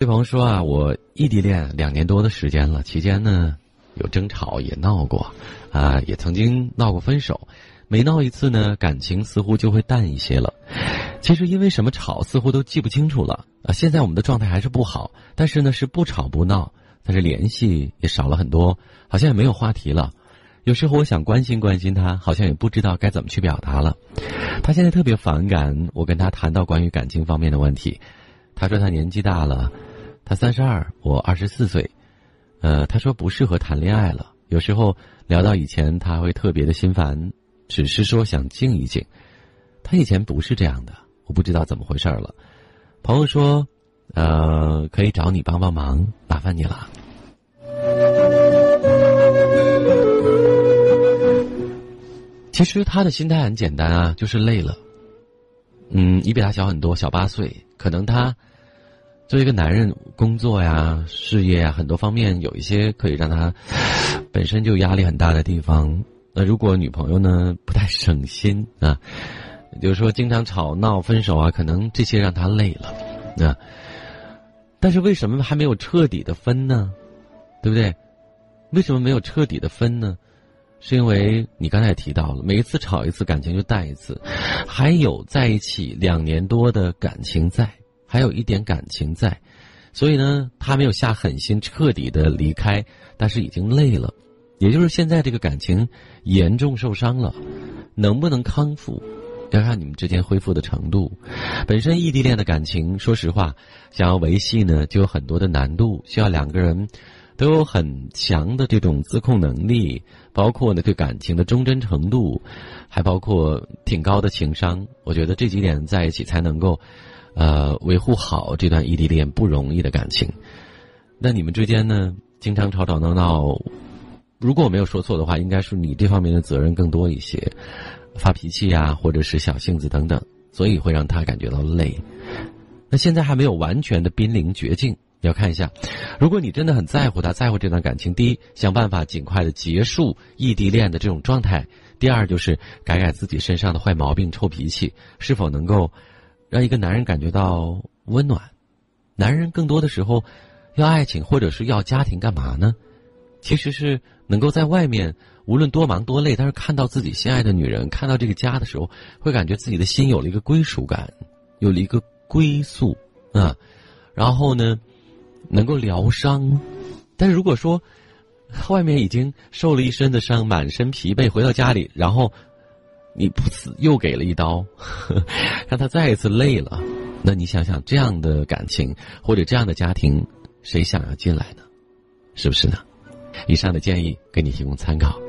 对方说啊，我异地恋两年多的时间了，期间呢有争吵，也闹过，啊，也曾经闹过分手。每闹一次呢，感情似乎就会淡一些了。其实因为什么吵，似乎都记不清楚了啊。现在我们的状态还是不好，但是呢是不吵不闹，但是联系也少了很多，好像也没有话题了。有时候我想关心关心他，好像也不知道该怎么去表达了。他现在特别反感我跟他谈到关于感情方面的问题。他说他年纪大了。他三十二，我二十四岁，呃，他说不适合谈恋爱了。有时候聊到以前，他会特别的心烦，只是说想静一静。他以前不是这样的，我不知道怎么回事了。朋友说，呃，可以找你帮帮忙，麻烦你了。其实他的心态很简单啊，就是累了。嗯，你比他小很多，小八岁，可能他。作为一个男人，工作呀、事业啊，很多方面有一些可以让他 本身就压力很大的地方。那如果女朋友呢不太省心啊，比如说经常吵闹、分手啊，可能这些让他累了。啊但是为什么还没有彻底的分呢？对不对？为什么没有彻底的分呢？是因为你刚才也提到了，每一次吵一次，感情就淡一次，还有在一起两年多的感情在。还有一点感情在，所以呢，他没有下狠心彻底的离开，但是已经累了，也就是现在这个感情严重受伤了，能不能康复，要看你们之间恢复的程度。本身异地恋的感情，说实话，想要维系呢，就有很多的难度，需要两个人都有很强的这种自控能力，包括呢对感情的忠贞程度，还包括挺高的情商。我觉得这几点在一起才能够。呃，维护好这段异地恋不容易的感情，那你们之间呢，经常吵吵闹闹，如果我没有说错的话，应该是你这方面的责任更多一些，发脾气呀，或者是小性子等等，所以会让他感觉到累。那现在还没有完全的濒临绝境，要看一下，如果你真的很在乎他，在乎这段感情，第一，想办法尽快的结束异地恋的这种状态；第二，就是改改自己身上的坏毛病、臭脾气，是否能够。让一个男人感觉到温暖，男人更多的时候要爱情或者是要家庭干嘛呢？其实是能够在外面无论多忙多累，但是看到自己心爱的女人，看到这个家的时候，会感觉自己的心有了一个归属感，有了一个归宿啊。然后呢，能够疗伤。但是如果说外面已经受了一身的伤，满身疲惫，回到家里，然后。你不死又给了一刀 让他再一次累了。那你想想这样的感情或者这样的家庭谁想要进来呢？是不是呢？以上的建议给你提供参考。